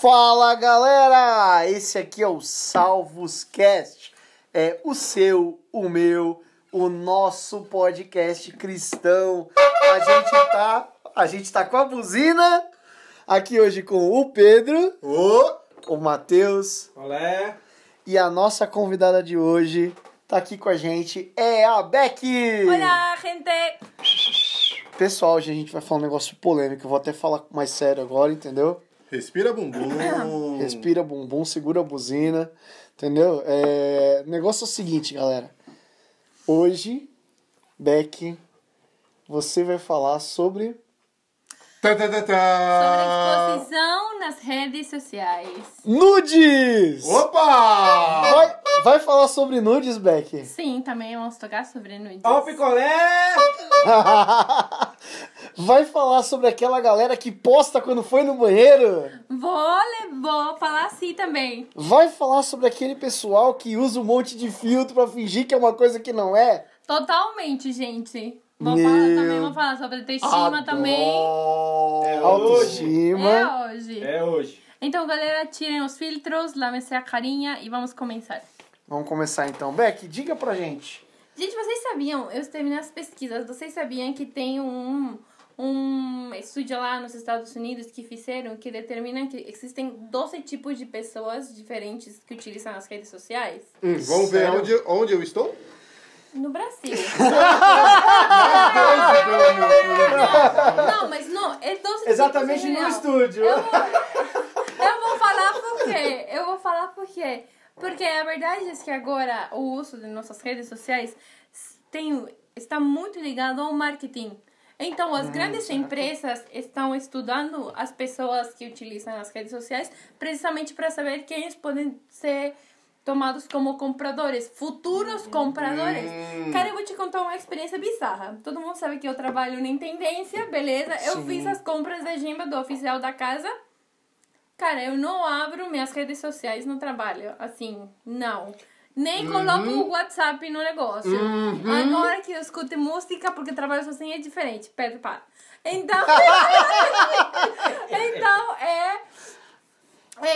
Fala galera! Esse aqui é o Salvos Cast. É o seu, o meu, o nosso podcast cristão. A gente tá, a gente tá com a buzina aqui hoje com o Pedro, Ô! o Matheus Olé! e a nossa convidada de hoje tá aqui com a gente é a Becky. Olá, gente! Pessoal, hoje a gente vai falar um negócio polêmico. Eu vou até falar mais sério agora, entendeu? Respira bumbum. Respira bumbum, segura a buzina, entendeu? É... O negócio é o seguinte, galera. Hoje, Beck, você vai falar sobre. Tá, tá, tá, Sobre tá. exposição nas redes sociais. Nudes! Opa! Vai, vai falar sobre nudes, Beck? Sim, também vamos tocar sobre nudes. Ó o picolé! vai falar sobre aquela galera que posta quando foi no banheiro? Vou, vou falar assim também. Vai falar sobre aquele pessoal que usa um monte de filtro pra fingir que é uma coisa que não é? Totalmente, gente. Vou Meu falar também, vou falar sobre autoestima também. É Autoestima. É hoje. É hoje. Então, galera, tirem os filtros, lavem-se a carinha e vamos começar. Vamos começar então. Beck, diga pra gente. Gente, vocês sabiam, eu terminei as pesquisas, vocês sabiam que tem um, um estudo lá nos Estados Unidos que fizeram que determina que existem 12 tipos de pessoas diferentes que utilizam as redes sociais Hum, vamos ver Sério? onde, onde eu estou? No Brasil. Não, mas não, é 12 Exatamente no estúdio. Eu vou, eu vou falar por quê. Eu vou falar por quê. Porque a verdade é que agora o uso de nossas redes sociais tem, está muito ligado ao marketing. Então, as grandes empresas estão estudando as pessoas que utilizam as redes sociais precisamente para saber quem podem ser tomados como compradores, futuros compradores. Cara, eu vou te contar uma experiência bizarra. Todo mundo sabe que eu trabalho em tendência, beleza? Eu Sim. fiz as compras da Gimba do oficial da casa. Cara, eu não abro minhas redes sociais no trabalho. Assim, não. Nem coloco o WhatsApp no negócio. Agora que eu escuto música, porque trabalho sozinha é diferente. Pedro, para. Então. então, é.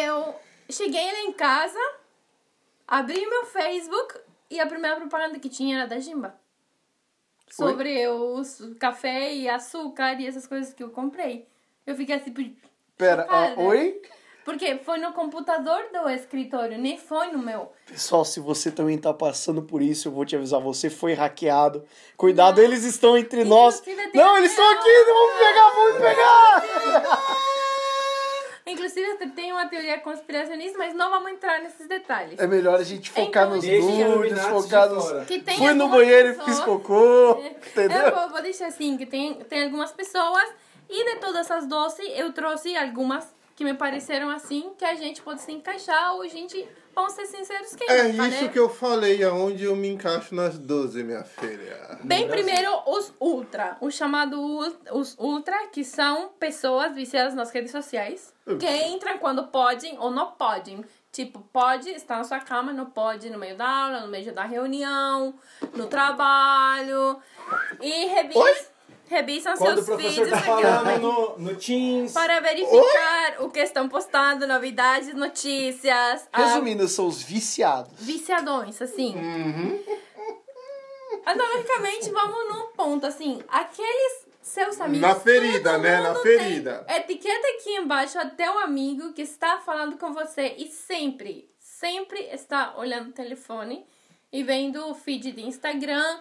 Eu cheguei lá em casa, abri meu Facebook e a primeira propaganda que tinha era da Jimba. Sobre os café e açúcar e essas coisas que eu comprei. Eu fiquei assim, Pera, ah, oi? Porque foi no computador do escritório, nem foi no meu. Pessoal, se você também tá passando por isso, eu vou te avisar, você foi hackeado. Cuidado, eles estão entre nós. Inclusive, Não, eles estão aqui, vamos pegar, vamos pegar! Inclusive, eu tenho uma teoria conspiracionista, mas não vamos entrar nesses detalhes. É melhor a gente focar Então, nos nudes, focar nos... tem Fui no banheiro e pessoas- fiz cocô, Eu entendeu? vou, vou deixar assim, que tem, tem algumas pessoas, e de todas essas 12, eu trouxe algumas que me pareceram assim, que a gente pode se encaixar, ou a gente, vamos ser sinceros, quem É nunca, isso né? que eu falei, aonde eu me encaixo nas 12, minha filha. Bem, primeiro, os ultra. O chamado ul- os ultra, que são pessoas viciadas nas redes sociais, que entram quando podem ou não podem. Tipo, pode estar na sua cama, não pode no meio da aula, no meio da reunião, no trabalho. E revis, revisam Quando o seus professor vídeos tá aqui, falando no, no Teams. para verificar o que estão postando, novidades, notícias. ah, Resumindo, são os viciados. viciadões, assim. Analogicamente, vamos num ponto, assim, aqueles seus amigos. Na ferida, né? Na ferida. Etiqueta aqui embaixo até o amigo que está falando com você e sempre, sempre está olhando o telefone e vendo o feed de Instagram,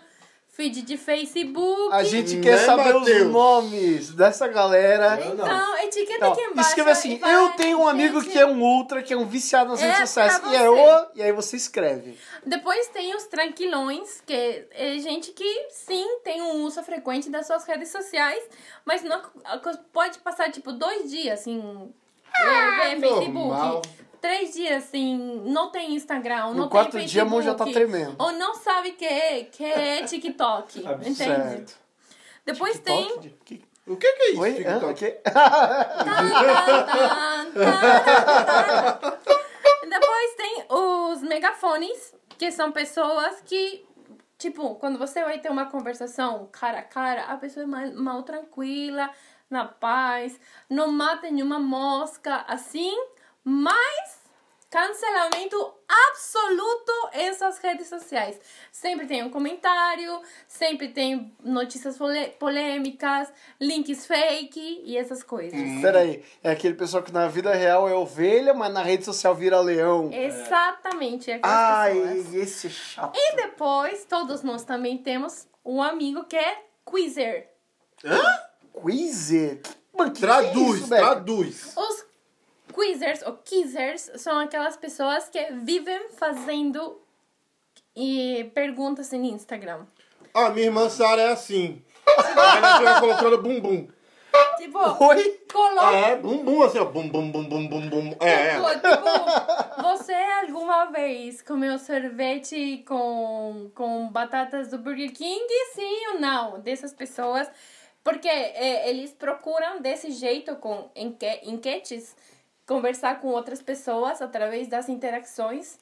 feed de Facebook. A gente Né, quer saber Matheus? os nomes dessa galera. Eu não. Então, etiqueta Então, aqui embaixo. escreva assim, vai, eu tenho um amigo gente, que é um ultra, que é um viciado nas É redes sociais, e é o... E aí você escreve. Depois tem os tranquilões, que é gente que sim tem um uso frequente das suas redes sociais, mas não pode passar tipo dois dias assim. é, é, normal. Facebook. Três dias assim, não tem Instagram, não tem dia, a mão Facebook. já tá tremendo. Ou não sabe que é, que é TikTok. Entende? Certo. Depois tem. TikTok? Que- O que, que é isso, Oi? TikTok? Quê? Depois tem os megafones, que são pessoas que Tipo, quando você vai ter uma conversação cara a cara, a pessoa é mais, mal tranquila, na paz, não mata nenhuma mosca, assim, mas cancelamento absoluto em suas redes sociais. Sempre tem um comentário, sempre tem notícias polêmicas, links fake e essas coisas. Peraí, é aquele pessoal que na vida real é ovelha, mas na rede social vira leão. Exatamente, aquelas Ai, pessoas. esse é chato. E depois, todos nós também temos um amigo que é quizzer. Quizzer? Mano, que que é Traduz, isso, traduz. Os quizzers ou quizzers são aquelas pessoas que vivem fazendo e perguntas no Instagram. A minha irmã Sara é assim. Ela fica colocando bumbum. Tipo, Oi? coloca. É, bumbum assim, ó. Bum, bum, bum, bum, bum, bum. É, Tipo, é. tipo, você alguma vez comeu sorvete com, com batatas do Burger King? Sim ou não? Dessas pessoas. Porque é, eles procuram desse jeito, com enque- enquetes, conversar com outras pessoas através das interações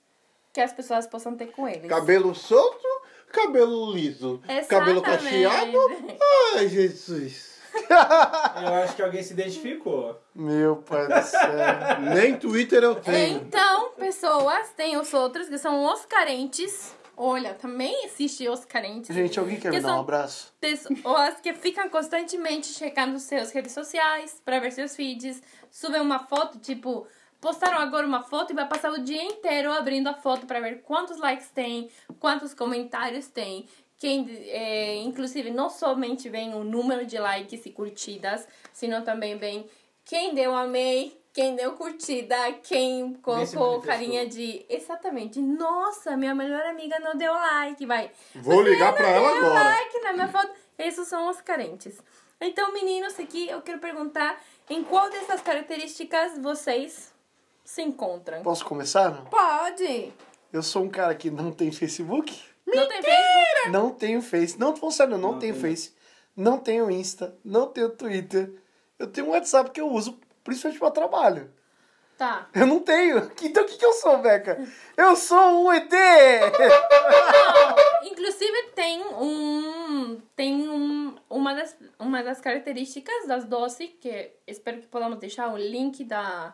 que as pessoas possam ter com eles. Cabelo solto, cabelo liso. Cabelo Exatamente. cacheado. Ai, Jesus. Eu acho que alguém se identificou. Meu pai do céu. Nem Twitter eu tenho. Então, pessoas, tem os outros que são os carentes. Olha, também existe os carentes. Gente, alguém quer Que me dar um abraço? Pessoas que ficam constantemente checando suas redes sociais para ver seus feeds, subem uma foto, tipo, postaram agora uma foto e vai passar o dia inteiro abrindo a foto para ver quantos likes tem, quantos comentários tem. Quem, é, inclusive, não somente vem o número de likes e curtidas, sino também vem quem deu amei, quem deu curtida, quem colocou carinha de. Exatamente. Nossa, minha melhor amiga não deu like, vai. Vou ligar pra ela Deu agora. like na minha foto. Esses são os carentes. Então, meninos, aqui eu quero perguntar em qual dessas características vocês se encontram? Posso começar? Não? Pode! Eu sou um cara que não tem Facebook. Não tem Facebook? Não tenho Face. Não, tô falando sério, eu não, tenho Face. Não tenho Insta. Não tenho Twitter. Eu tenho um WhatsApp que eu uso principalmente para trabalho. Tá. Eu não tenho. Então o que, que eu sou, Beca? Eu sou um ET! Não, inclusive tem um. Tem um, uma, das, uma das características das 12, que espero que podamos deixar o link da,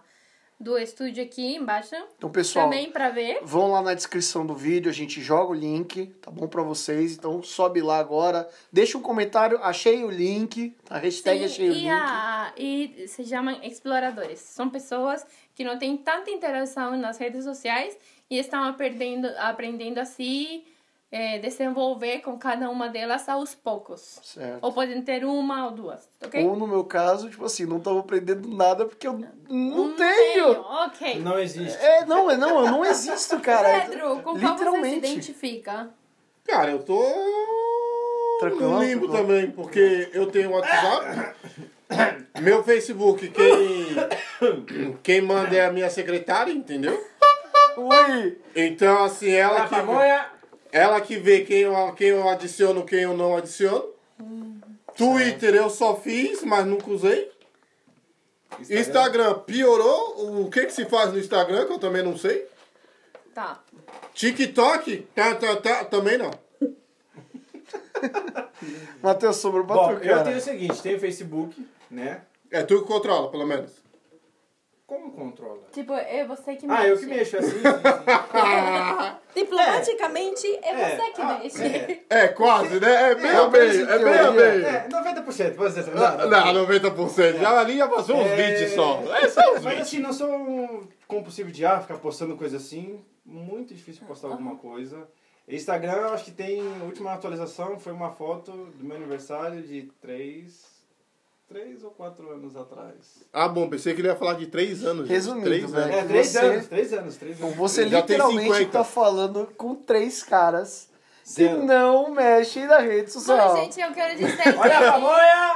do estúdio aqui embaixo. Então, pessoal, Também pra ver. vão lá na descrição do vídeo, a gente joga o link, tá bom pra vocês? Então sobe lá agora, deixa um comentário, achei o link, a hashtag Sim, achei o e, link. a, e se chamam exploradores. São pessoas que não têm tanta interação nas redes sociais e estão aprendendo, aprendendo a se eh, desenvolver com cada uma delas aos poucos. Certo. Ou podem ter uma ou duas, ok? Ou no meu caso, tipo assim, não tava aprendendo nada porque eu não Hum, tenho. Ok. Não existe. É, não, é não, eu não existo, cara. Pedro, com qual você se identifica? Cara, eu tô Tranquilo? no limbo Tranquilo. também, porque eu tenho WhatsApp, meu Facebook, quem, quem manda é a minha secretária, entendeu? Ui! Então, assim, ela A que, pamonha. Ela que vê quem eu, quem eu adiciono, quem eu não adiciono. Twitter eu só fiz, mas nunca usei. Instagram piorou. O que que se faz no Instagram, que eu também não sei. Tá. TikTok, tá, tá, tá, também não. Matheus, sobrou pra Bom, tu, eu cara. tenho o seguinte, tem o Facebook, né? É tu que controla, pelo menos. Como controla? Tipo, é você que Ah, eu que mexo assim. sim, sim. Diplomaticamente, é, É, você que ah, mexe. é. É, quase, né? É bem É a coisa é bem a bem. É, 90%, vamos dizer assim. Não, não, 90%. Já ali já passou uns É. 20 só. É só uns Mas 20. assim, não sou um compulsivo de ah, ficar postando coisa assim. Muito difícil postar alguma coisa. Instagram, eu acho que tem. A última atualização foi uma foto do meu aniversário de 3. 3 ou 4 anos atrás. Ah, bom, pensei que ele ia falar de 3 anos. Resumindo, Três velho. anos. É, 3 você- anos, 3 anos, 3 Então anos. você literalmente 50. tá falando com três caras que não mexem na rede social. Bom, gente, eu quero dizer Olha a pamonha!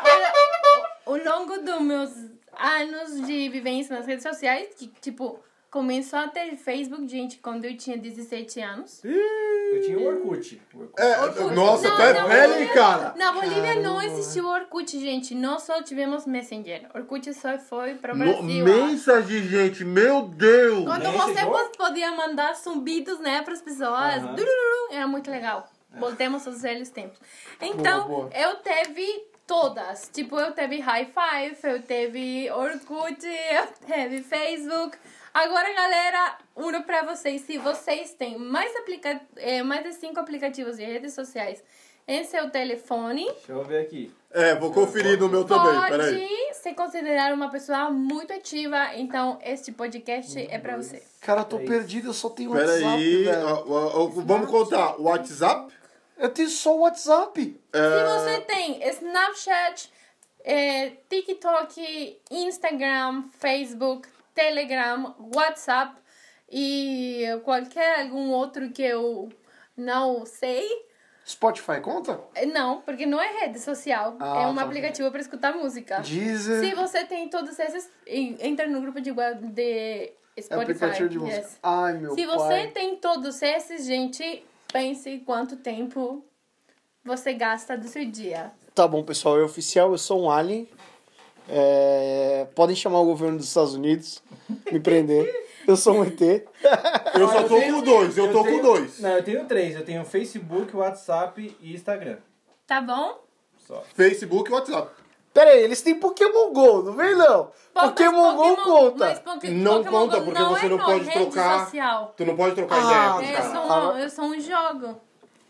ao longo dos meus anos de vivência nas redes sociais, que, tipo, começou a ter Facebook, gente, quando eu tinha 17 anos. Eu tinha o Orkut. O Orkut. É, Orkut. nossa, Não, tu é não, velho, não. cara? Na Bolívia não Caramba. existiu Orkut, gente. Nós só tivemos Messenger. Orkut só foi para o No, Brasil. ó. mensagem, gente, meu Deus! Quando Messenger? você po- podia mandar zumbidos, né, para as pessoas. Dururu, Era muito legal. Voltemos aos velhos tempos. Então, Boa, boa. eu teve todas. Tipo, eu teve High Five, eu teve Orkut, eu teve Facebook. Agora, galera, uno pra vocês. Se vocês têm mais, aplica eh, mais de cinco aplicativos de redes sociais em seu telefone, Deixa eu ver aqui. É, vou conferir no meu também, pode peraí. se considerar uma pessoa muito ativa. Então, este podcast é pra você. Cara, eu tô É perdido, eu só tenho WhatsApp, Peraí, velho. ó, ó, ó, vamos contar. WhatsApp? Eu tenho só o WhatsApp. É, Se você tem Snapchat, eh, TikTok, Instagram, Facebook, Telegram, WhatsApp e qualquer algum outro que eu não sei. Spotify conta? Eh, Não, porque não é rede social. Ah, é um tá. aplicativo para escutar música. Deezer. Se você tem todos esses, en- entra no grupo de, de É Spotify. aplicativo de música. yes. Ai, meu Se pai. você tem todos esses, gente, pense quanto tempo você gasta do seu dia. Tá bom, pessoal, é oficial, eu sou um alien. É, Podem chamar o governo dos Estados Unidos, me prender. Eu sou um ET. eu só tô com dois, eu tô com dois. Não, eu tenho três. Eu tenho Facebook, WhatsApp e Instagram. Tá bom? Só. Facebook e WhatsApp. Pera aí, eles têm Pokémon GO, não vem não? Pô, mas Pokémon GO mas conta. Poké- Não Pokémon conta, Go porque não você é não no pode rede trocar. social. Tu não pode trocar Ah, ideia com os É caras. só, um, é só um jogo.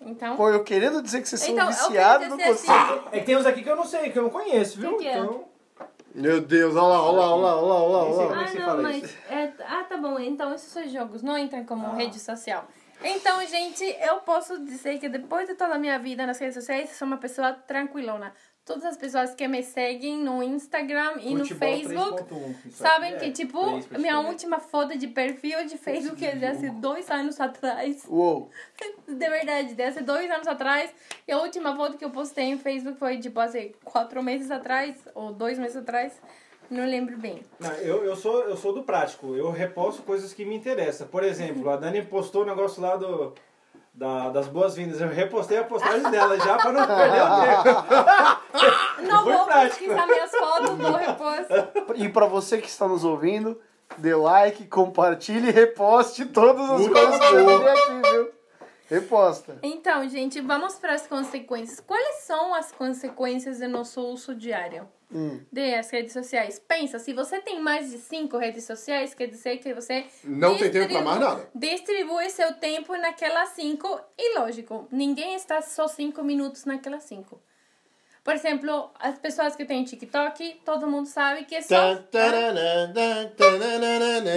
Então, Pô, eu querendo dizer que vocês são Então, eu viciados, não dizer consigo. assim, É que tem uns aqui que eu não sei, que eu não conheço, viu? Que que é? Então. Meu Deus, olha lá, olha lá, olha lá, olha lá, olha lá. Ah, não, mas. é- ah, tá bom. Então, esses são jogos, não entram como rede social. Então, gente, eu posso dizer que depois de toda a minha vida nas redes sociais, sou uma pessoa tranquilona. Todas as pessoas que me seguem no Instagram e no Futebol Facebook 3.1, isso sabem aqui que, é tipo, minha última foto de perfil de Facebook é de há dois anos atrás. Uou. De verdade, desde dois anos atrás. E a última foto que eu postei no Facebook foi, tipo, assim, quatro meses atrás, ou dois meses atrás. Não lembro bem. Não, eu, eu, sou, eu sou do prático, eu reposto coisas que me interessam. Por exemplo, a Dani postou o negócio lá do, da, das boas-vindas. Eu repostei a postagem dela já pra não perder o tempo. Não vou prático. pesquisar minhas fotos do reposto. E pra você que está nos ouvindo, dê like, compartilhe e reposte todas as Muito coisas que eu aqui, viu? Reposta. Então, gente, vamos para as consequências. Quais são as consequências do nosso uso diário Hum. das redes sociais? Pensa, se você tem mais de cinco redes sociais, quer dizer que você Não tem tempo pra mais nada. distribui seu tempo naquelas cinco e lógico, ninguém está só cinco minutos naquelas cinco. Por exemplo, as pessoas que têm TikTok, todo mundo sabe que é só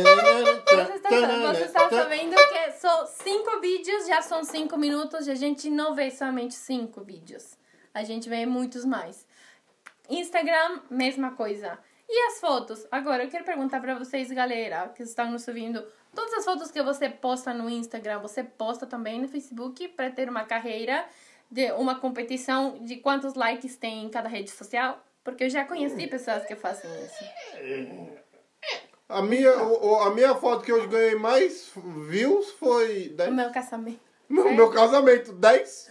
Você está, você está sabendo que só cinco vídeos já são cinco minutos e a gente não vê somente cinco vídeos. A gente vê muitos mais. Instagram, mesma coisa. E as fotos? Agora, eu quero perguntar para vocês, galera, que estão nos ouvindo. Todas as fotos que você posta no Instagram, você posta também no Facebook para ter uma carreira de uma competição de quantos likes tem em cada rede social? Porque eu já conheci pessoas que fazem isso. A minha, o- o- a minha foto que eu ganhei mais views foi O 10. meu casamento. No meu casamento, 10.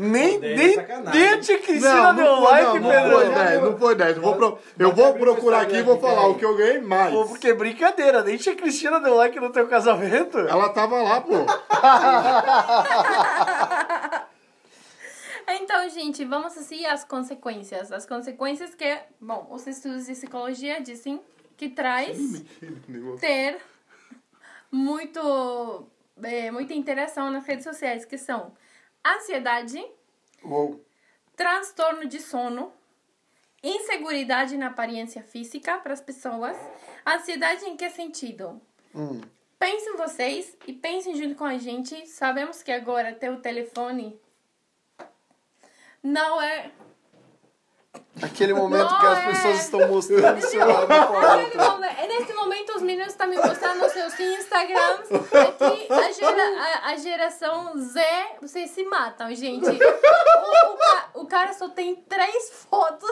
Nem, é nem, nem a tia Cristina deu foi, like, não, não Pedro. foi 10, não foi 10. Eu vou, pro- eu vou procurar aqui e vou falar o que eu ganhei mais. Pô, porque é brincadeira, nem tia Cristina deu like no teu casamento. Ela tava lá, pô. Então, gente, vamos assim às consequências. As consequências que, bom, os estudos de psicologia dizem que traz ter muito, é, muita interação nas redes sociais, que são ansiedade, Uou. transtorno de sono, inseguridade na aparência física para as pessoas. Ansiedade em que sentido? Hum. Pensem vocês e pensem junto com a gente. Sabemos que agora ter o telefone não é. Aquele momento Não que as é. pessoas estão mostrando o celular Nesse quarto. momen- Nesse momento, os meninos estão me mostrando os seus Instagrams. Aqui, a, gera- a- a geração Z, vocês se matam, gente. O, o o cara só tem três fotos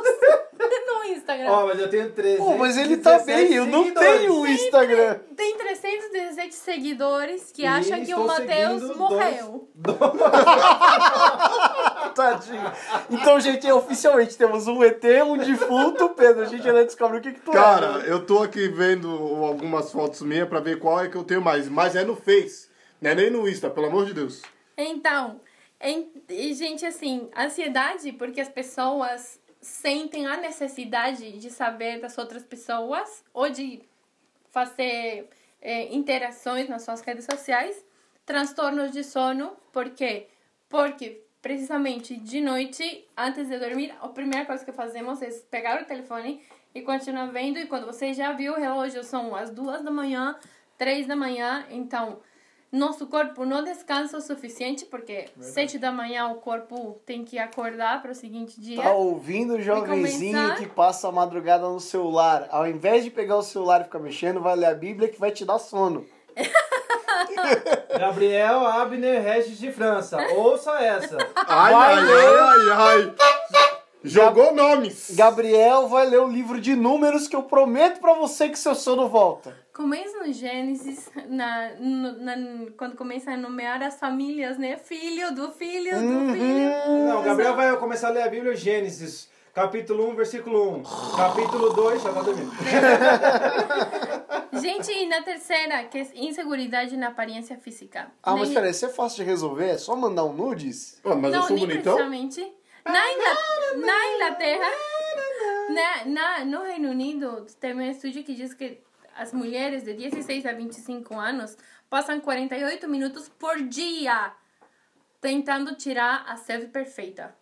no Instagram. Ó, mas eu tenho 13. Pô, mas ele tá bem, eu não tenho um Instagram. Tem 317 seguidores que E acham que o Matheus morreu. Tadinho. Então, gente, oficialmente temos um ET, um defunto, Pedro. A gente ainda descobre o que, que tu Cara, é. né? eu tô aqui vendo algumas fotos minhas pra ver qual é que eu tenho mais. Mas é no Face. Não é nem no Insta, pelo amor de Deus. Então, em- e, gente, assim, ansiedade porque as pessoas sentem a necessidade de saber das outras pessoas ou de fazer eh, interações nas suas redes sociais. Transtornos de sono, por quê? Porque precisamente de noite, antes de dormir, a primeira coisa que fazemos é pegar o telefone e continuar vendo. E quando você já viu o relógio, são as duas da manhã, três da manhã. Então, nosso corpo não descansa o suficiente, porque sete da manhã o corpo tem que acordar para o seguinte dia. Tá ouvindo o jovenzinho que passa a madrugada no celular. Ao invés de pegar o celular e ficar mexendo, vai ler a Bíblia que vai te dar sono. Gabriel Abner Regis de França. Ouça essa. Ai, Vai ai, ler. ai, ai. Jogou nomes. Gabriel vai ler o livro de números que eu prometo pra você que seu sono volta. Começa no Gênesis, na, no- na- quando começa a nomear as famílias, né? Filho do filho do Uhum. filho. Não, Gabriel vai começar a ler a Bíblia Gênesis, capítulo 1, versículo 1. Capítulo 2, já tá dormindo. Gente, e na terceira, que é inseguridade na aparência física. Ah, mas Nem- peraí, isso é fácil de resolver? É só mandar um nudes? Ah, mas eu não, sou nem bonitão? precisamente. Na, Ingla- na Inglaterra, na, na, no Reino Unido, tem um estudo que diz que as mulheres de 16 a 25 anos passam 48 minutos por dia tentando tirar a selfie perfeita.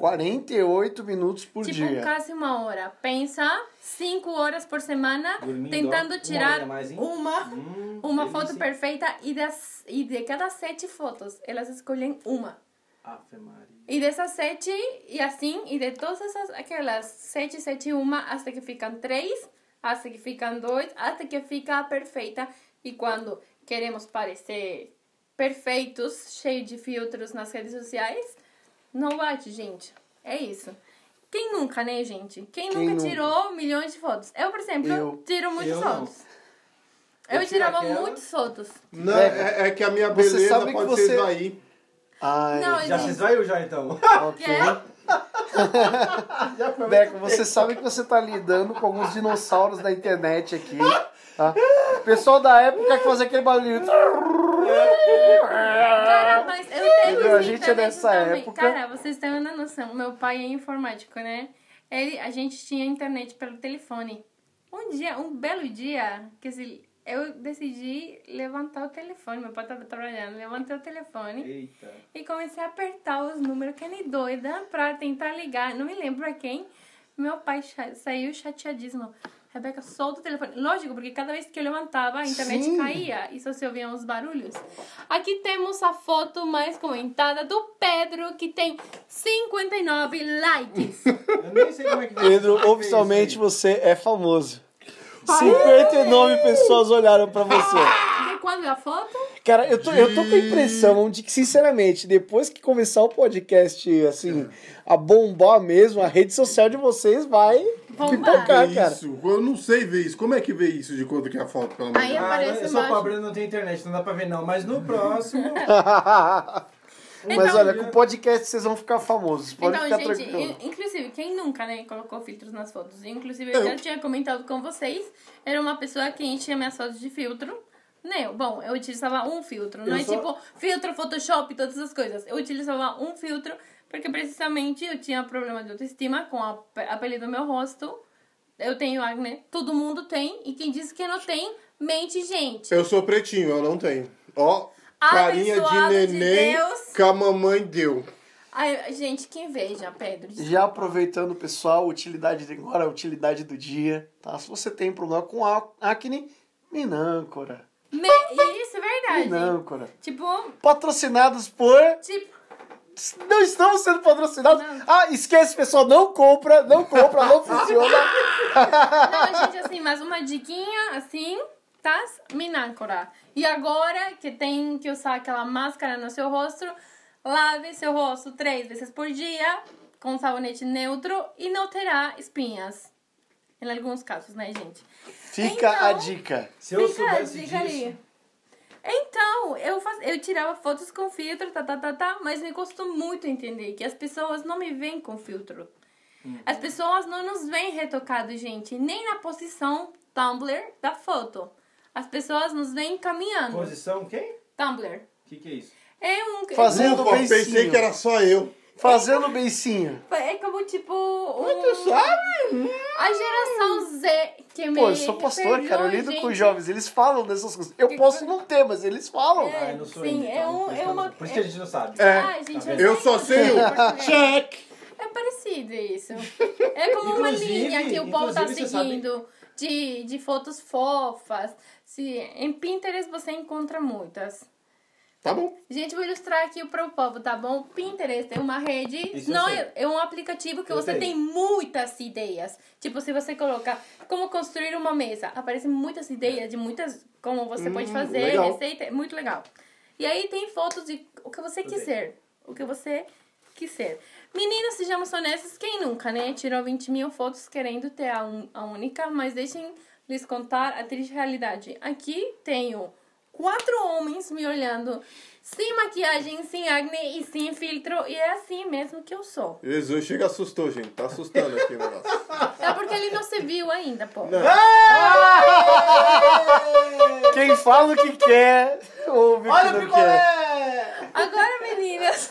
48 minutos por tipo, dia. quase uma hora. Pensa, 5 horas por semana Dormindo, tentando uma tirar hora a mais, uma, Hum, uma foto perfeita e, das, e de cada sete fotos, elas escolhem uma. Ave Maria. E dessas sete, e assim, e de todas essas, aquelas sete, sete, uma, até que ficam três, até que ficam dois, até que fica perfeita. E quando queremos parecer perfeitos, cheios de filtros nas redes sociais, não bate, gente. É isso. Quem nunca, né, gente? Quem, Quem nunca nunca? tirou milhões de fotos? Eu, por exemplo, Eu. tiro muitas fotos. Eu Eu tirava aquela- muitas fotos. Não, é, é que a minha Você beleza sabe que pode você- ser esvair. Ai, Não, Já gente. se esvaiu já então? ok. É? Beco, você sabe que você tá lidando com alguns dinossauros da internet aqui. Tá? O pessoal da época que fazia aquele barulhinho. Cara, mas eu tenho Entendeu? A esse gente é internet dessa também. época. Cara, vocês têm uma noção. Meu pai é informático, né? Ele, a gente tinha internet pelo telefone. Um dia, um belo dia, que assim, eu decidi levantar o telefone. Meu pai tava trabalhando. Levantei o telefone Eita. e comecei a apertar os números, que nem doida, pra tentar ligar. Não me lembro pra quem. Meu pai saiu chateadíssimo. Rebeca, solta o telefone. Lógico, porque cada vez que eu levantava, a internet Sim. caía e só se ouviam os barulhos. Aqui temos a foto mais comentada do Pedro, que tem 59 likes. Eu nem sei como é que Pedro, oficialmente você é famoso. 59 pessoas olharam pra você. E quando é a foto? Cara, eu tô, eu tô com a impressão de que, sinceramente, depois que começar o podcast, assim, a bombar mesmo, a rede social de vocês vai Bombar. pipocar, cara. isso. Eu não sei ver isso. Como é que vê isso de quanto que é a foto, pelo amor de Aí Deus? Ah, aparece eu sou embaixo. pobre, eu não tenho internet, não dá pra ver não. Mas no próximo... Mas Então- olha, com o podcast vocês vão ficar famosos. Pode Então, ficar gente, tranquilo. in- inclusive, quem nunca, né, colocou filtros nas fotos? Inclusive, Eu. eu já tinha comentado com vocês, era uma pessoa que enchia minhas fotos de filtro. Né? Bom, eu utilizava um filtro, não Eu é só- tipo filtro, Photoshop, todas essas coisas. Eu utilizava um filtro porque precisamente eu tinha problema de autoestima com a, pe- a pele do meu rosto. Eu tenho acne, todo mundo tem, e quem disse que não tem, mente, gente. Eu sou pretinho, eu não tenho. Ó, carinha de de neném Deus. que a mamãe deu. Ai, gente, que inveja, Pedro. Já aproveitando, pessoal, utilidade de agora, a utilidade do dia, tá? Se você tem problema com a- acne, Minâncora. Me- Isso é verdade. Minâncora. Tipo, Patrocinados por... tipo, Não estamos sendo patrocinados. Não. Ah, esquece, pessoal, não compra, não compra, não funciona. Não, gente, assim, mas uma diquinha, assim, tá? Minâncora. E agora que tem que usar aquela máscara no seu rosto, lave seu rosto três vezes por dia com sabonete neutro e não terá espinhas. Em alguns casos, né, gente? Fica Então, a dica. Se eu Fica a soubesse dica disso... ali. Então, eu, faz, eu tirava fotos com filtro, tá, tá, tá, tá, mas me custou muito entender que as pessoas não me veem com filtro. As pessoas não nos veem retocado, gente, nem na posição Tumblr da foto. As pessoas nos veem caminhando. Posição quem? Tumblr. O que, que é isso? É um. Fazendo Ufa, pensei que era só eu. Fazendo beicinho. É como tipo. Um, sabe? a geração Z que me. Pô, eu sou pastor, cara. Eu lido gente. com jovens. Eles falam dessas coisas. Eu posso não ter, mas eles falam. É. Ah, eu não sou sim, é então, um- por isso é uma- Por isso que a gente não sabe. É. Ai, gente, Tá eu? Eu só sei o check. É parecido isso. É como uma linha que o povo tá seguindo de, de fotos fofas. Se, em Pinterest você encontra muitas. Tá bom. Gente, vou ilustrar aqui para o povo, tá bom? Pinterest é uma rede, Isso não é, é um aplicativo que Eu você sei. tem muitas ideias. Tipo, se você colocar como construir uma mesa, aparecem muitas ideias de muitas como você pode fazer, legal. receita, é muito legal. E aí tem fotos de o que você quiser, o que você quiser. Meninas, sejamos honestas, quem nunca, né? Tirou 20 mil fotos querendo ter a, un- a única, mas deixem lhes contar a triste realidade. Aqui tenho quatro homens me olhando sem maquiagem, sem acne e sem filtro, e é assim mesmo que eu sou. Jesus, chega assustou, gente. Tá assustando aqui o negócio. É porque ele não se viu ainda, pô. Quem fala o que quer, ouve o Olha que o não picolé! quer. Agora, meninas.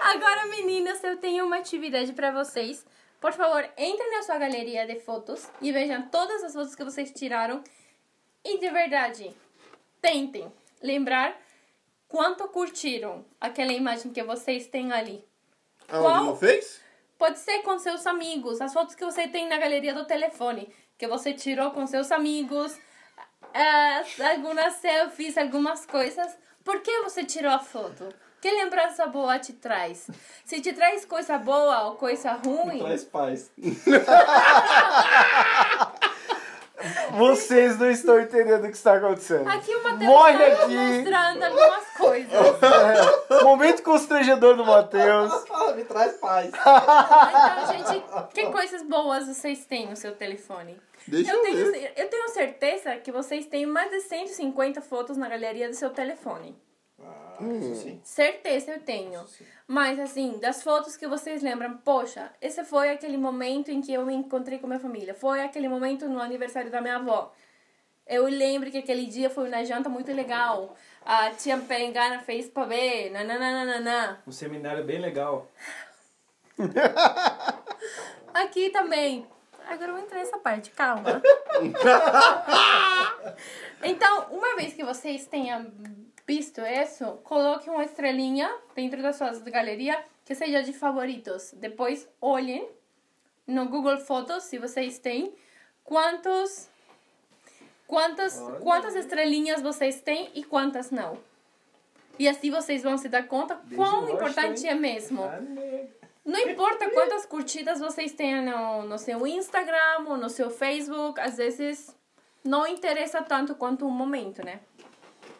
Agora, meninas, eu tenho uma atividade pra vocês. Por favor, entrem na sua galeria de fotos e vejam todas as fotos que vocês tiraram. E de verdade, tentem lembrar quanto curtiram aquela imagem que vocês têm ali. Aonde Qual? não fez? Pode ser com seus amigos, as fotos que você tem na galeria do telefone, que você tirou com seus amigos, as- algumas selfies, algumas coisas. Por que você tirou a foto? Que lembrança boa te traz? Se te traz coisa boa ou coisa ruim, Traz paz. Vocês não estão entendendo o que está acontecendo. aqui o Matheus Morre está aqui. mostrando algumas coisas. É, momento constrangedor do Matheus. Me traz paz. Então, gente, que coisas boas vocês têm no seu telefone? Deixa eu, eu tenho, ver. eu tenho certeza que vocês têm mais de 150 fotos na galeria do seu telefone. Ah, isso sim. Certeza eu tenho. Mas, assim, das fotos que vocês lembram, poxa, esse foi aquele momento em que eu me encontrei com minha família. Foi aquele momento no aniversário da minha avó. Eu lembro que aquele dia foi uma janta muito legal. A tia Pengana fez pra ver, nananana. Um seminário bem legal. Aqui também. Agora eu vou entrar nessa parte, calma. então, uma vez que vocês tenham visto isso, coloque uma estrelinha dentro da sua galeria que seja de favoritos. Depois olhem no Google Fotos, se vocês têm, quantos quantas Olha. quantas estrelinhas vocês têm e quantas não. E assim vocês vão se dar conta quão gosto, importante hein? é mesmo. Não importa quantas curtidas vocês tenham no, no seu Instagram ou no seu Facebook, às vezes não interessa tanto quanto o momento, né?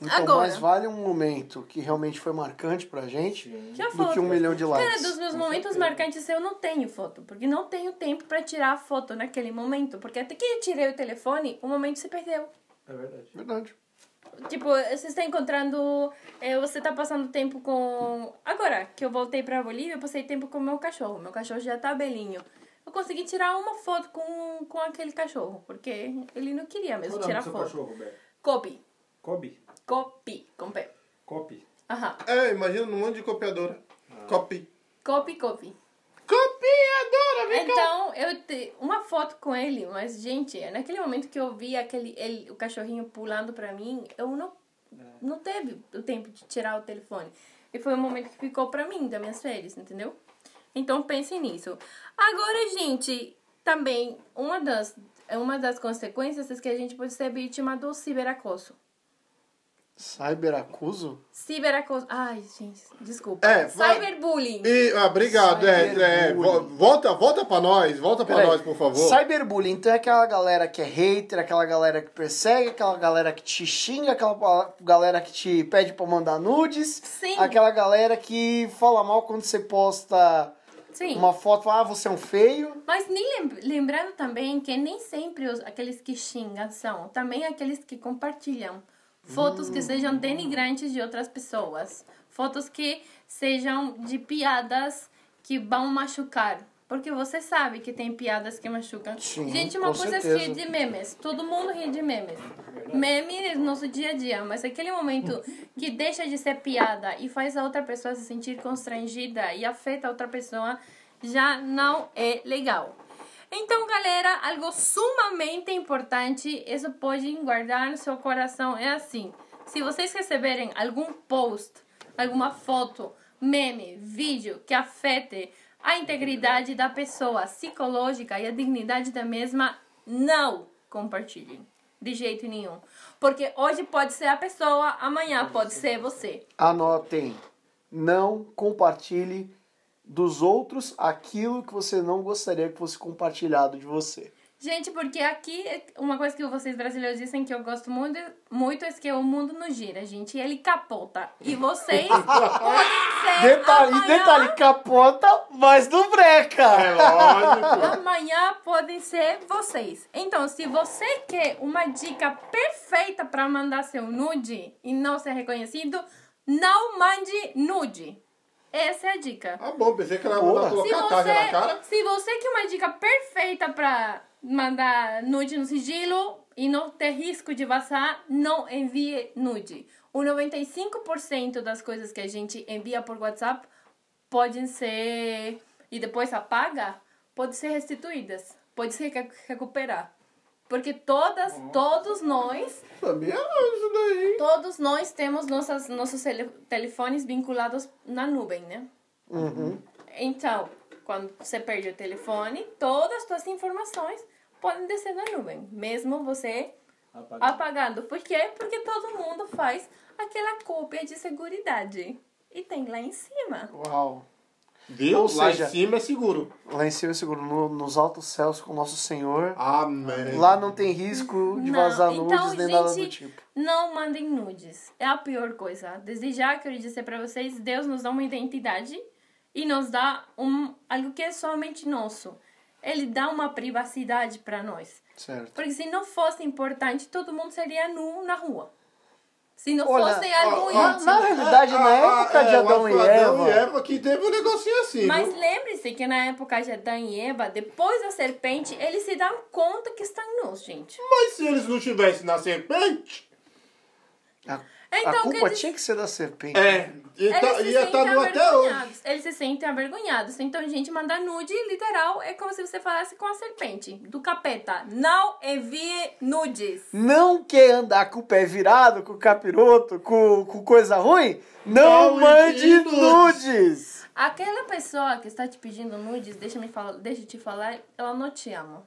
Então, Agora. mais vale um momento que realmente foi marcante pra gente Que a do foto. que um milhão de Cara, likes. dos meus momentos marcantes eu não tenho foto, porque não tenho tempo pra tirar a foto naquele momento, porque até que eu tirei o telefone, o momento se perdeu. É verdade. Verdade. Tipo, você está encontrando. eh, você está passando tempo com. Agora que eu voltei pra Bolívia, eu passei tempo com o meu cachorro. Meu cachorro já tá belinho. Eu consegui tirar uma foto com, com aquele cachorro, porque ele não queria mesmo Qual tirar foto. cachorro, Roberto? Kobe. Kobe? Kobe. Com P. Kobe. Aham. É, imagina um monte de copiadora. Copy. Kobe, Kobe. Copiadora, vem cá. Então, eu te uma foto com ele, mas, gente, naquele momento que eu vi aquele, ele, o cachorrinho pulando pra mim, eu não, não teve o tempo de tirar o telefone. E foi um momento que ficou pra mim, das minhas férias, entendeu? Então, pensem nisso. Agora, gente, também, uma das, uma das consequências é que a gente pode ser vítima do ciberacoso. Cyberacuso? Ciberacoso. Ai, gente, desculpa. É, Cyberbullying. E, ah, obrigado. É, é, vo- volta, volta pra nós, volta pra nós, por favor. Cyberbullying, então é aquela galera que é hater, aquela galera que persegue, aquela galera que te xinga, aquela galera que te pede pra mandar nudes, Sim. aquela galera que fala mal quando você posta Sim. uma foto, ah, você é um feio. Mas nem lem- lembrando também que nem sempre os, aqueles que xingam são, também aqueles que compartilham fotos que sejam denigrantes de outras pessoas, fotos que sejam de piadas que vão machucar Porque você sabe que tem piadas que machucam. Sim, Gente, uma coisa é certeza. rir de memes. Todo mundo ri de memes. Meme é nosso dia a dia. Mas aquele momento que deixa de ser piada e faz a outra pessoa se sentir constrangida e afeta a outra pessoa, já não é legal. Então, galera, algo sumamente importante, isso pode guardar no seu coração, é assim. Se vocês receberem algum post, alguma foto, meme, vídeo que afete a integridade da pessoa psicológica e a dignidade da mesma, não compartilhem. De jeito nenhum. Porque hoje pode ser a pessoa, amanhã pode ser você. Anotem. Não compartilhe dos outros aquilo que você não gostaria que fosse compartilhado de você. Gente, porque aqui, uma coisa que vocês brasileiros dizem que eu gosto muito, muito é que o mundo não gira, gente. Ele capota. E vocês podem ser Detalhe, amanhã, detalhe, capota, mas não breca. É lógico. amanhã podem ser vocês. Então, se você quer uma dica perfeita para mandar seu nude e não ser reconhecido, não mande nude. Essa é a dica. Ah, bom, pensei que ela ia mandar Se colocar a na cara. você, se você quer uma dica perfeita pra mandar nude no sigilo e não ter risco de vazar, não envie nude. O 95% das coisas que a gente envia por WhatsApp podem ser e depois apaga, podem ser restituídas, pode se recu- recuperar. Porque todas, todos nós Sabia isso daí. Todos nós temos nossas, nossos tele- telefones vinculados na nuvem, né? Uhum. Então, quando você perde o telefone, todas as suas informações podem descer na nuvem, mesmo você apagando. Por quê? Porque todo mundo faz aquela cópia de seguridade. E tem lá em cima. Uau. Viu? Ou Lá seja- em cima é seguro. Lá em cima é seguro, no- nos altos céus com nosso Senhor. Amém. Lá não tem risco de Não, vazar então, nudes nem nada do gente, tipo. Não mandem nudes. É a pior coisa. Desde já quero dizer pra vocês, Deus nos dá uma identidade e nos dá um algo que é somente nosso. Ele dá uma privacidade pra nós. Certo. Porque se não fosse importante, todo mundo seria nu na rua. Se não Olha, fosse algo ó, ó, Na, íntimo. na realidade, na época de é, Adão e Adão e Eva. Eva que teve um negocinho assim, Mas viu? lembre-se que na época de Adão e Eva, depois da serpente, eles se dão conta que estão nus, gente. Mas se eles não tivessem na serpente, A, Então, a culpa quer tinha que ser da serpente. é, ia Eles tá, se ia tá sentem nu até hoje. avergonhados. Eles se sentem avergonhados. Então, gente, mandar nude, literal, é como se você falasse com a serpente, do capeta. Não envie nudes. Não quer andar com o pé virado, com o capiroto, com, com coisa ruim? Não, Não mande nudes. nudes! Aquela pessoa que está te pedindo nudes, deixa, me falar, deixa eu te falar, ela não te ama.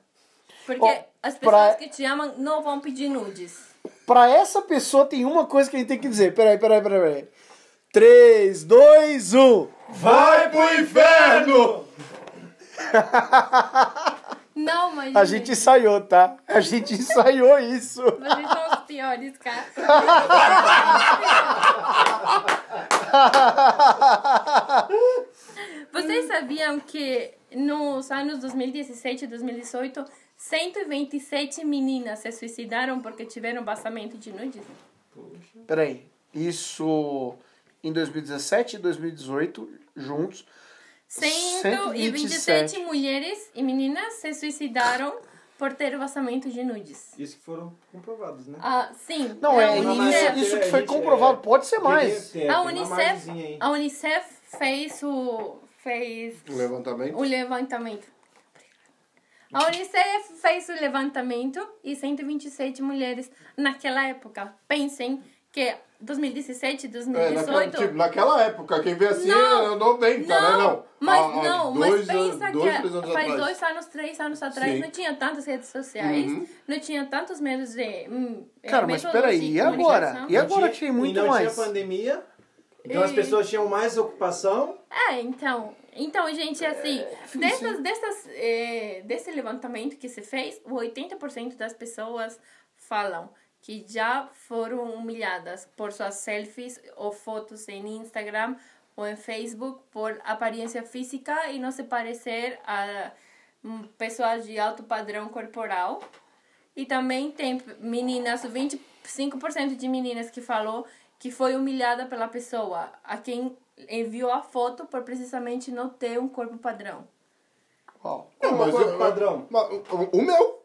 Porque Ó, as pra- pessoas que te amam não vão pedir nudes. Pra essa pessoa tem uma coisa que a gente tem que dizer. Peraí, peraí, peraí. peraí. 3, 2, 1. Vai pro inferno! Não, mas. A gente ensaiou, tá? A gente ensaiou isso. Vocês são os piores, cara. Vocês sabiam que nos anos 2017 e 2018, 127 meninas se suicidaram porque tiveram vazamento de nudes? Peraí. Isso em 2017 e 2018, juntos. 127 127 mulheres e meninas se suicidaram por ter vazamento de nudes. Isso que foram comprovados, né? Ah, sim. Não, é isso, Unicef, isso que A foi comprovado. é, Pode ser mais. A Unicef, a Unicef fez o fez Um levantamento. o levantamento. A Unicef fez o levantamento e 127 mulheres naquela época. Pensem que 2017, É, naquela, 2018. tipo, naquela época, quem vê assim Não, era 90, né? Não. Mas não, dois mas pensa dois, que anos faz atrás. dois anos, três anos atrás, Sim. não tinha tantas redes sociais, Uhum. não tinha tantos meios de. hum, Cara, mas métodos peraí, e agora? E agora Não que tem muito e não mais. tinha pandemia, então as E- pessoas tinham mais ocupação. É, então, então gente, assim, dessas, dessas, é, desse levantamento que se fez, o 80% das pessoas falam que já foram humilhadas por suas selfies ou fotos em Instagram ou em Facebook por aparência física e não se parecer a hum, pessoas de alto padrão corporal. E também tem meninas, 25% de meninas que falou que foi humilhada pela pessoa a quem enviou a foto por precisamente não ter um corpo padrão. Qual? Não, Qual mas é o eu- padrão? mas o, o meu.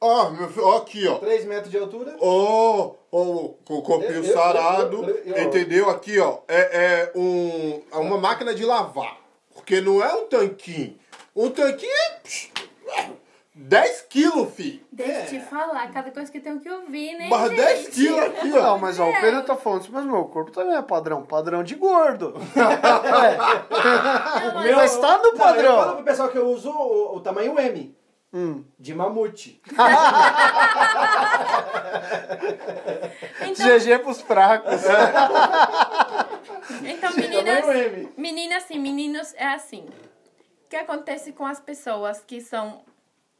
Ó, meu filho, ó, aqui, ó. 3 metros de altura. Ó, com o corpinho Eu- sarado, eu- eu- eu- entendeu? Aqui, ó, é, é, um, é uma máquina de lavar. Porque não é um tanquinho. Um tanquinho é 10 quilos, fi. Deixa eu É. te falar, cada coisa que eu tenho que ouvir, né, Mas gente? 10 quilos aqui, ó. Não, mas ó, o Pedro tá falando assim, mas meu corpo também é padrão. Padrão de gordo. É. Não, mas- Meu- Mas tá no Não, padrão. eu falo pro pessoal que eu uso o, o tamanho M. Hum. De mamute. Então, GG pros fracos. então Tamanho meninas, meninas e meninos, é assim. O que acontece com as pessoas que são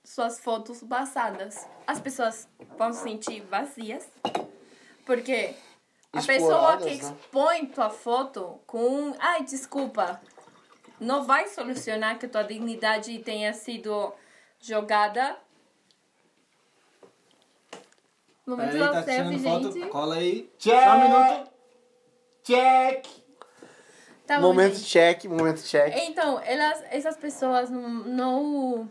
suas fotos basadas? As pessoas vão se sentir vazias, porque a pessoa que né? expõe tua foto com, ai, desculpa, não vai solucionar que tua dignidade tenha sido jogada. Momento Peraí, tá selfie, tirando foto. gente. Cola aí. Check. Só um minuto. Check. Tá bom, momento gente. check, momento check. Então, elas, essas pessoas não, não,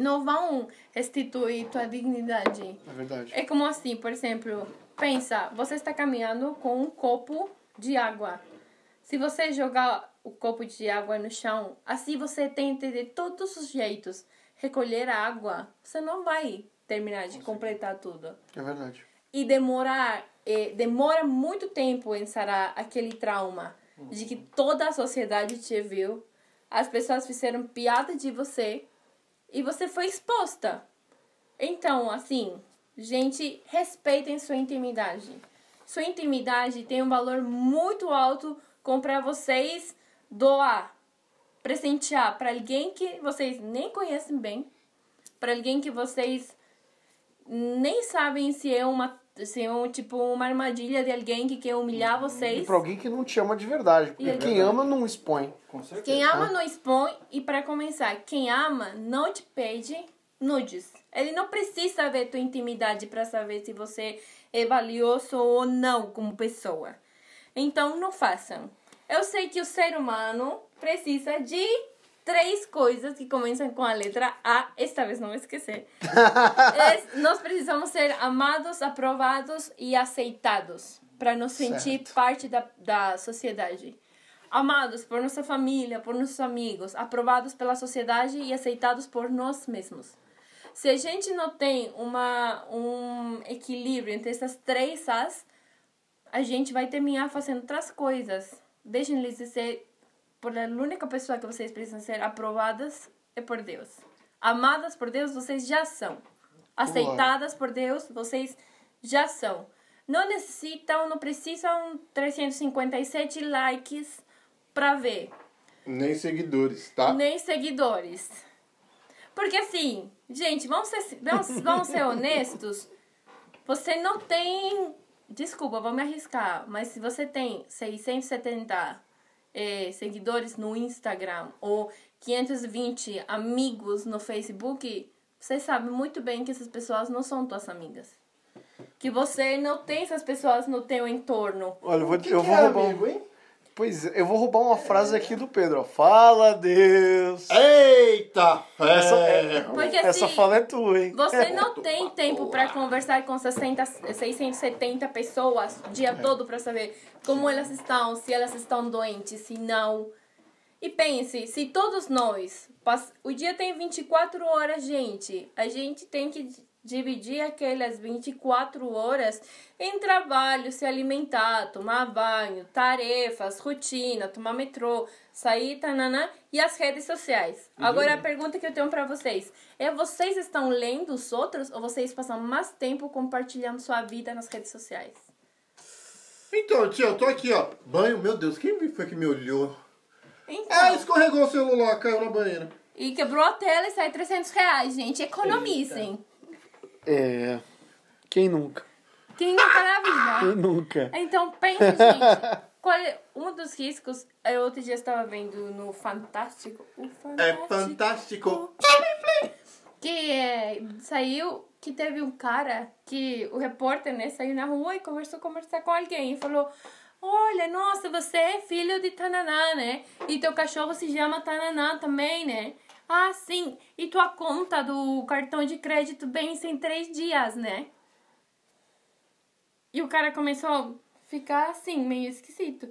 não vão restituir tua dignidade. É verdade. É como assim, por exemplo, pensa, você está caminhando com um copo de água. Se você jogar o copo de água no chão, assim você tenta de todos os jeitos recolher a água, você não vai terminar de completar tudo. É verdade. E demorar, eh, demora muito tempo em sarar aquele trauma de que toda a sociedade te viu, as pessoas fizeram piada de você e você foi exposta. Então, assim, gente, respeitem sua intimidade. Sua intimidade tem um valor muito alto como para vocês doar, presentear para alguém que vocês nem conhecem bem, para alguém que vocês nem sabem se é uma se é um, tipo uma armadilha de alguém que quer humilhar E vocês. pra alguém que não te ama de verdade. Porque E quem verdade. ama não expõe. Com certeza. Quem ama não expõe e para começar, quem ama não te pede nudes. Ele não precisa ver tua intimidade para saber se você é valioso ou não como pessoa. Então não façam. Eu sei que o ser humano precisa de três coisas que começam com a letra A. Esta vez não vou esquecer. Es- nós precisamos ser amados, aprovados e aceitados para nos sentir parte da, da sociedade. Amados por nossa família, por nossos amigos, aprovados pela sociedade e aceitados por nós mesmos. Se a gente não tem uma, um equilíbrio entre essas três As, a gente vai terminar fazendo outras coisas. Deixem-lhes dizer, por a única pessoa que vocês precisam ser aprovadas é por Deus. Amadas por Deus, vocês já são. Aceitadas por Deus, vocês já são. Não necessitam, não precisam 357 likes para ver, Nem seguidores, tá? nem seguidores. Porque assim, gente, vamos ser, vamos, vamos ser honestos. Você não tem. Desculpa, vou me arriscar. Mas se você tem 670 eh, seguidores no Instagram ou 520 amigos no Facebook, você sabe muito bem que essas pessoas não são tuas amigas. Que você não tem essas pessoas no teu entorno. Olha, eu vou, O que eu que vou é roubar. amigo, Um, hein? Pois é, eu vou roubar uma frase aqui do Pedro. ó. Fala, Deus. Eita! Essa, É. é, Porque essa assim, fala é tua, hein? Você não tem tempo para conversar com 60, 670 pessoas o dia todo para saber como elas estão, se elas estão doentes, se não. E pense, se todos nós, pass- o dia tem 24 horas, gente, a gente tem que dividir aquelas 24 horas em trabalho, se alimentar, tomar banho, tarefas, rotina, tomar metrô, sair, tananã, e as redes sociais. Agora a pergunta que eu tenho para vocês é: vocês estão lendo os outros ou vocês passam mais tempo compartilhando sua vida nas redes sociais? Então, tia, eu tô aqui, ó. Banho, meu Deus, quem foi que me olhou? Então, Ah, escorregou o celular, caiu na banheira. e quebrou a tela e sai 300 reais, gente. Economizem. É. Quem nunca? Quem nunca na vida? Quem nunca? Então, pensa, gente. Qual é um dos riscos? Eu outro dia estava vendo no Fantástico. O É Fantástico. fantástico. Que é, saiu que teve um cara que o repórter, né, saiu na rua e conversou conversar com alguém e falou: Olha, nossa, você é filho de Tananá, né? E teu cachorro se chama Tananá também, né? Ah, sim. E tua conta do cartão de crédito vence em três dias, né? E o cara começou a ficar assim, meio esquisito.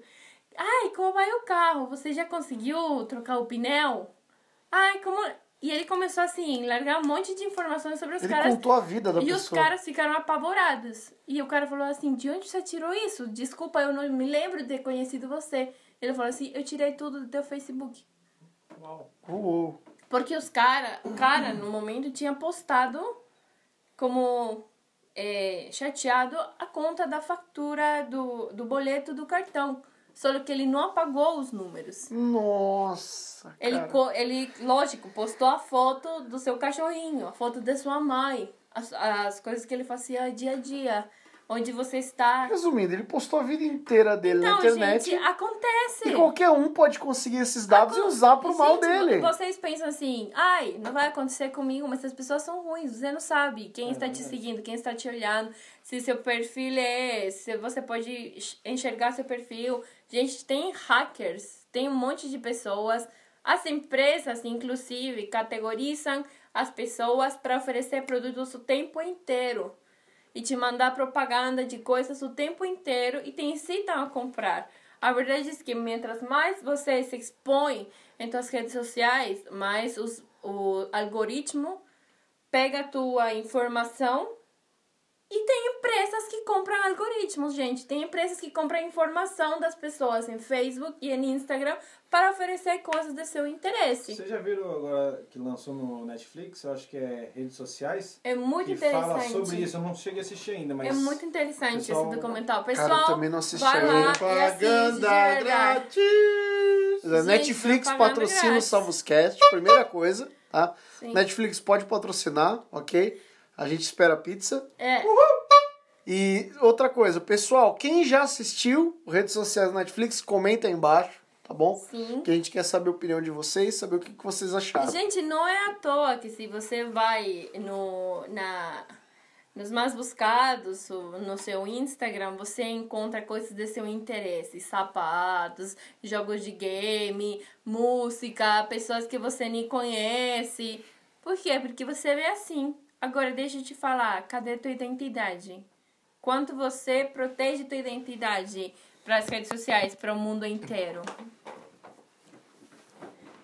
Ai, como vai o carro? Você já conseguiu trocar o pneu? Ai, como. E ele começou assim, largar um monte de informações sobre os Ele caras. contou a vida da E pessoa. os caras ficaram apavorados. E o cara falou assim: De onde você tirou isso? Desculpa, eu não me lembro de ter conhecido você. Ele falou assim: Eu tirei tudo do teu Facebook. Uau. Uou. Porque os cara, o cara, no momento, tinha postado como é, chateado a conta da fatura do, do boleto do cartão. Só que ele não apagou os números. Nossa, Ele, cara. ele, lógico, postou a foto do seu cachorrinho, a foto da sua mãe, as, as coisas que ele fazia dia a dia, onde você está. Resumindo, ele postou a vida inteira dele na Então, internet. gente, acontece. E qualquer um pode conseguir esses dados e usar pro mal Gente, dele. Vocês pensam assim, ai, não vai acontecer comigo, mas as pessoas são ruins, você não sabe quem está te seguindo, quem está te olhando, se seu perfil é, se você pode enxergar seu perfil. Gente, tem hackers, tem um monte de pessoas. As empresas, inclusive, categorizam as pessoas para oferecer produtos o tempo inteiro e te mandar propaganda de coisas o tempo inteiro e te incitam a comprar. A verdade é que mientras mais você se expõe em suas redes sociais, mais os, o algoritmo pega a tua informação e tem empresas que compram algoritmos, gente. Tem empresas que compram informação das pessoas em Facebook e em Instagram para oferecer coisas de seu interesse. Vocês já viram agora que lançou no Netflix, eu acho que é redes sociais, É muito que interessante. fala sobre isso. Eu não cheguei a assistir ainda, mas... É muito interessante pessoal- esse documental. Cara, Pessoal, eu também não assisti vai lá e assiste Propaganda verdade. grátis. A Netflix patrocina o grátis. Salvoscast, primeira coisa, tá? Sim. Netflix pode patrocinar, ok? A gente espera a pizza. É, E outra coisa, pessoal, quem já assistiu redes sociais da Netflix, comenta aí embaixo, tá bom? Sim. Que a gente quer saber a opinião de vocês, saber o que que vocês acharam. Gente, não é à toa que se você vai no, na, nos mais buscados, no seu Instagram, você encontra coisas de seu interesse. Sapatos, jogos de game, música, pessoas que você nem conhece. Por quê? Porque você vê assim. Agora, deixa eu te falar, cadê tua identidade? Quanto você protege tua identidade para as redes sociais, para o mundo inteiro?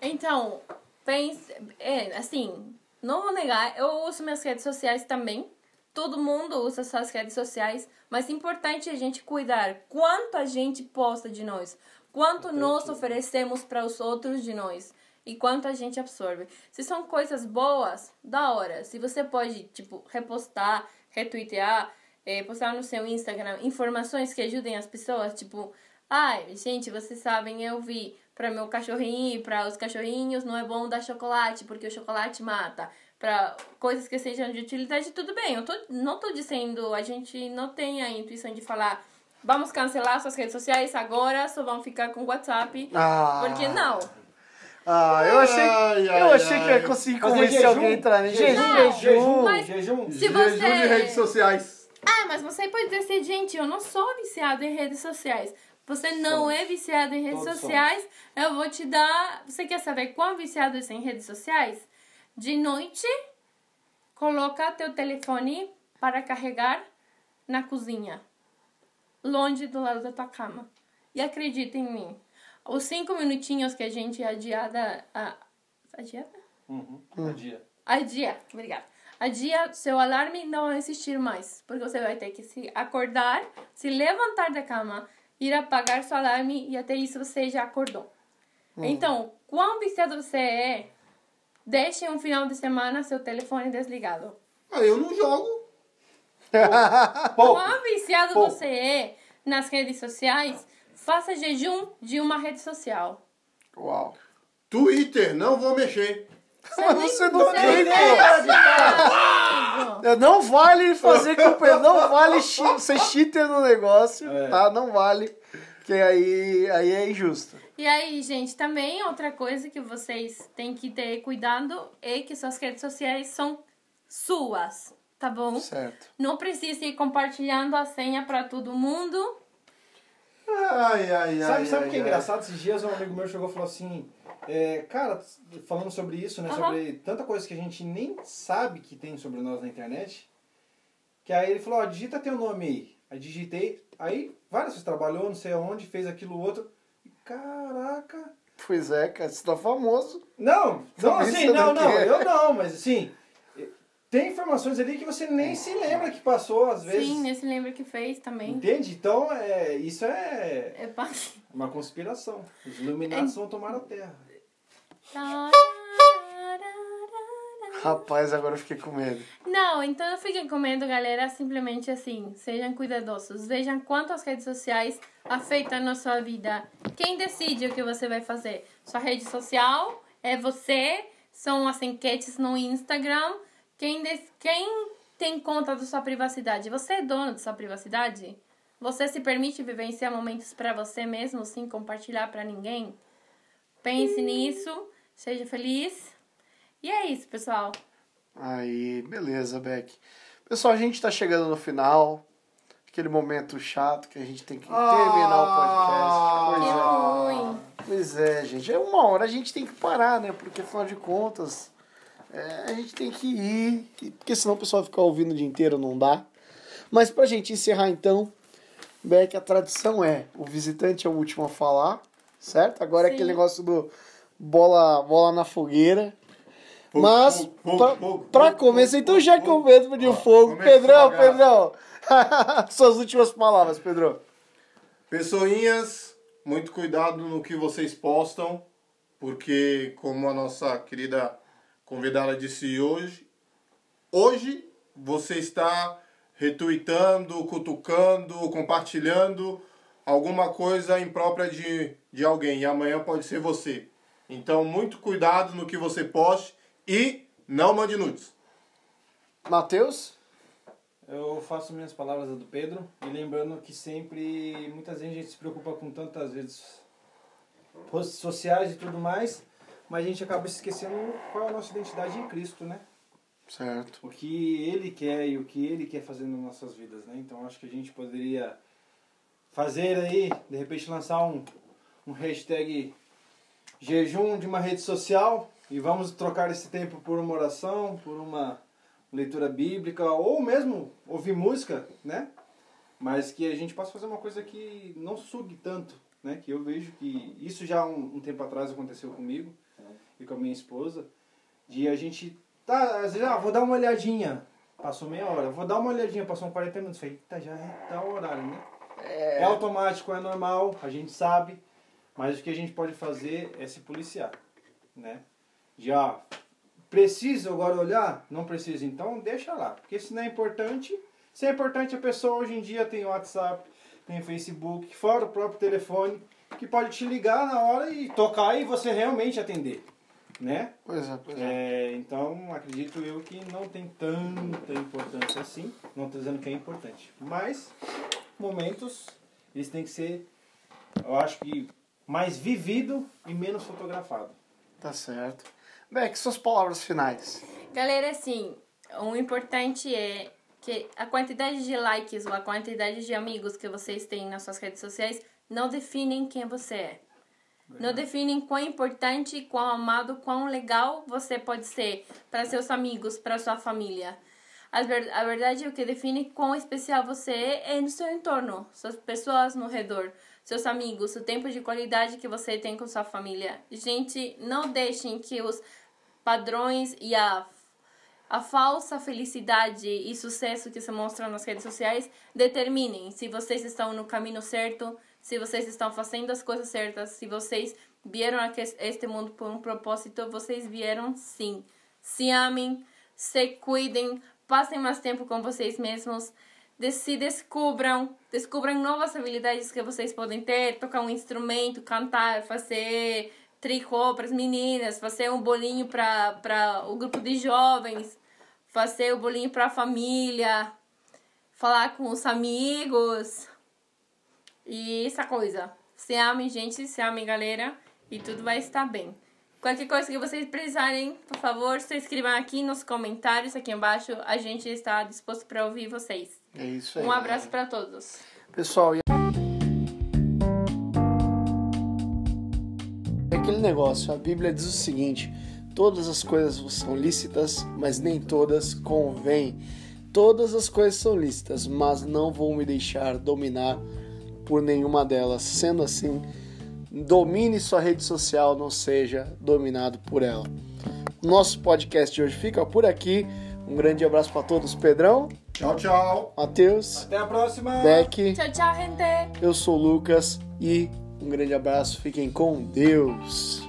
Então, pense, é, assim, não vou negar, eu uso minhas redes sociais também. Todo mundo usa suas redes sociais, mas é importante a gente cuidar quanto a gente posta de nós, quanto nós oferecemos para os outros de nós e quanto a gente absorve. Se são coisas boas, da hora. Se você pode, tipo, repostar, retweetar, eh, postar no seu Instagram informações que ajudem as pessoas, tipo, ai, gente, vocês sabem, eu vi para meu cachorrinho, para os cachorrinhos não é bom dar chocolate porque o chocolate mata. Para coisas que sejam de utilidade, tudo bem. Eu tô, não tô dizendo, a gente não tem a intuição de falar, vamos cancelar suas redes sociais agora, só vão ficar com WhatsApp. Ah. Porque não. Ah, eu achei, Ai, ai, eu achei que ai. ia conseguir convencer jejum? alguém a entrar em jejum. Jejum. Jejum. Jejum você- de redes sociais. Ah, mas você pode dizer assim, gente, eu não sou viciado em redes sociais. Você não Somos. é viciado em redes Todos sociais. Eu vou te dar. Você quer saber quão viciado é em redes sociais? De noite, coloca teu telefone para carregar na cozinha, longe do lado da tua cama. E acredita em mim, os cinco minutinhos que a gente é adiada. A, adiada? Uhum. Um dia. Adia, obrigada. Adia, seu alarme não vai existir mais, porque você vai ter que se acordar, se levantar da cama, ir apagar seu alarme e até isso você já acordou. Então, quão viciado você é, deixe um final de semana seu telefone desligado. Ah, eu não jogo. Quão viciado Pouco. você é nas redes sociais, faça jejum de uma rede social. Uau. Twitter, não vou mexer. Mas você não você tem, nem pô. Amigo. Não vale fazer culpa, não vale ser cheater no negócio, É. tá? Não vale, porque aí, aí é injusto. E aí, gente, também outra coisa que vocês têm que ter cuidado é que suas redes sociais são suas, tá bom? Certo. Não precisa ir compartilhando a senha para todo mundo. Ai, ai, ai. Sabe, sabe o que é ai. engraçado? Esses dias um amigo meu chegou e falou assim, é, cara, falando sobre isso, né? Aham. Sobre tanta coisa que a gente nem sabe que tem sobre nós na internet. Que aí ele falou, ó, digita teu nome aí. Aí digitei, aí várias vezes trabalhou, não sei aonde, fez aquilo outro. E, Caraca! Pois é, cara, você tá famoso. Não, não assim, não, não eu não, mas assim, tem informações ali que você nem se lembra que passou, às vezes. Sim, nesse lembra que fez também. Entende? Então, é, isso é É uma conspiração. Os iluminados vão tomar a terra. Rapaz, agora eu fiquei com medo. Não, então não fiquem com medo, galera. Simplesmente assim, sejam cuidadosos. Vejam quanto as redes sociais afetam na sua vida. Quem decide o que você vai fazer? Sua rede social é você. São as enquetes no Instagram. Quem, quem tem conta da sua privacidade? Você é dono da sua privacidade? Você se permite vivenciar momentos para você mesmo sem compartilhar para ninguém? Pense nisso. Seja feliz. E é isso, pessoal. Aí, beleza, Beck. Pessoal, a gente tá chegando no final. Aquele momento chato que a gente tem que terminar o podcast. Que Pois é. ruim. Pois é, gente. É uma hora a gente tem que parar, né? Porque afinal de contas, é, a gente tem que ir. Porque senão o pessoal ficar ouvindo o dia inteiro não dá. Mas pra gente encerrar então, Beck, a tradição é: o visitante é o último a falar, certo? Agora é Sim. aquele negócio do bola, bola na fogueira. Fogo, Mas, fogo, começar, então já que eu mesmo de fogo. Pedrão. Pedrão. Suas últimas palavras, Pedrão. Pessoinhas, muito cuidado no que vocês postam, porque como a nossa querida convidada disse hoje, hoje você está retuitando, cutucando, compartilhando alguma coisa imprópria de, de alguém e amanhã pode ser você. Então, muito cuidado no que você poste e não mande nudes. Matheus? Eu faço minhas palavras a do Pedro e lembrando que sempre, muitas vezes a gente se preocupa com tantas redes sociais e tudo mais, mas a gente acaba se esquecendo qual é a nossa identidade em Cristo, né? Certo. O que Ele quer e o que Ele quer fazer nas nossas vidas, né? Então acho que a gente poderia fazer aí, de repente lançar um, um hashtag jejum de uma rede social e vamos trocar esse tempo por uma oração, por uma leitura bíblica ou mesmo ouvir música, né? Mas que a gente possa fazer uma coisa que não sugue tanto, né? Que eu vejo que isso já um, um tempo atrás aconteceu comigo e com a minha esposa, de a gente tá, às vezes, ah, vou dar uma olhadinha, passou meia hora, vou dar uma olhadinha, passou uns 40 minutos, falei, tá, já é tá o horário, né? É automático, é normal, a gente sabe, mas o que a gente pode fazer é se policiar, né? Já precisa agora olhar? Não precisa, então deixa lá, porque se não é importante, se é importante a pessoa hoje em dia tem WhatsApp, tem Facebook, fora o próprio telefone, que pode te ligar na hora e tocar e você realmente atender, né? Pois é, pois é. É, então, acredito eu que não tem tanta importância assim. Não estou dizendo que é importante. Mas, momentos, eles têm que ser, eu acho que, mais vivido e menos fotografado. Tá certo. Beck, suas palavras finais. Galera, assim, o importante é que a quantidade de likes ou a quantidade de amigos que vocês têm nas suas redes sociais não definem quem você é. Não definem quão importante, quão amado, quão legal você pode ser para seus amigos, para sua família. A ver- a verdade é o que define quão especial você é no seu entorno, suas pessoas no redor, seus amigos, o tempo de qualidade que você tem com sua família. Gente, não deixem que os padrões e a a falsa felicidade e sucesso que se mostram nas redes sociais determinem se vocês estão no caminho certo, se vocês estão fazendo as coisas certas, se vocês vieram a este mundo por um propósito, vocês vieram sim. Se amem, se cuidem, passem mais tempo com vocês mesmos, se descubram, descubram novas habilidades que vocês podem ter, tocar um instrumento, cantar, fazer tricô para as meninas, fazer um bolinho para o grupo de jovens, fazer o bolinho para a família, falar com os amigos e essa coisa. Se amem, gente, se amem, galera, e tudo vai estar bem. Qualquer coisa que vocês precisarem, por favor, se inscrevam aqui nos comentários, aqui embaixo. A gente está disposto para ouvir vocês. É isso aí. Um abraço para todos. Pessoal, e É aquele negócio, a Bíblia diz o seguinte: todas as coisas são lícitas, mas nem todas convêm. Todas as coisas são lícitas, mas não vou me deixar dominar por nenhuma delas. Sendo assim, domine sua rede social, não seja dominado por ela. Nosso podcast de hoje fica por aqui. Um grande abraço para todos, Pedrão, Tchau, tchau. Matheus, Até a próxima! Beck. Tchau, tchau, gente! Eu sou o Lucas e um grande abraço. Fiquem com Deus.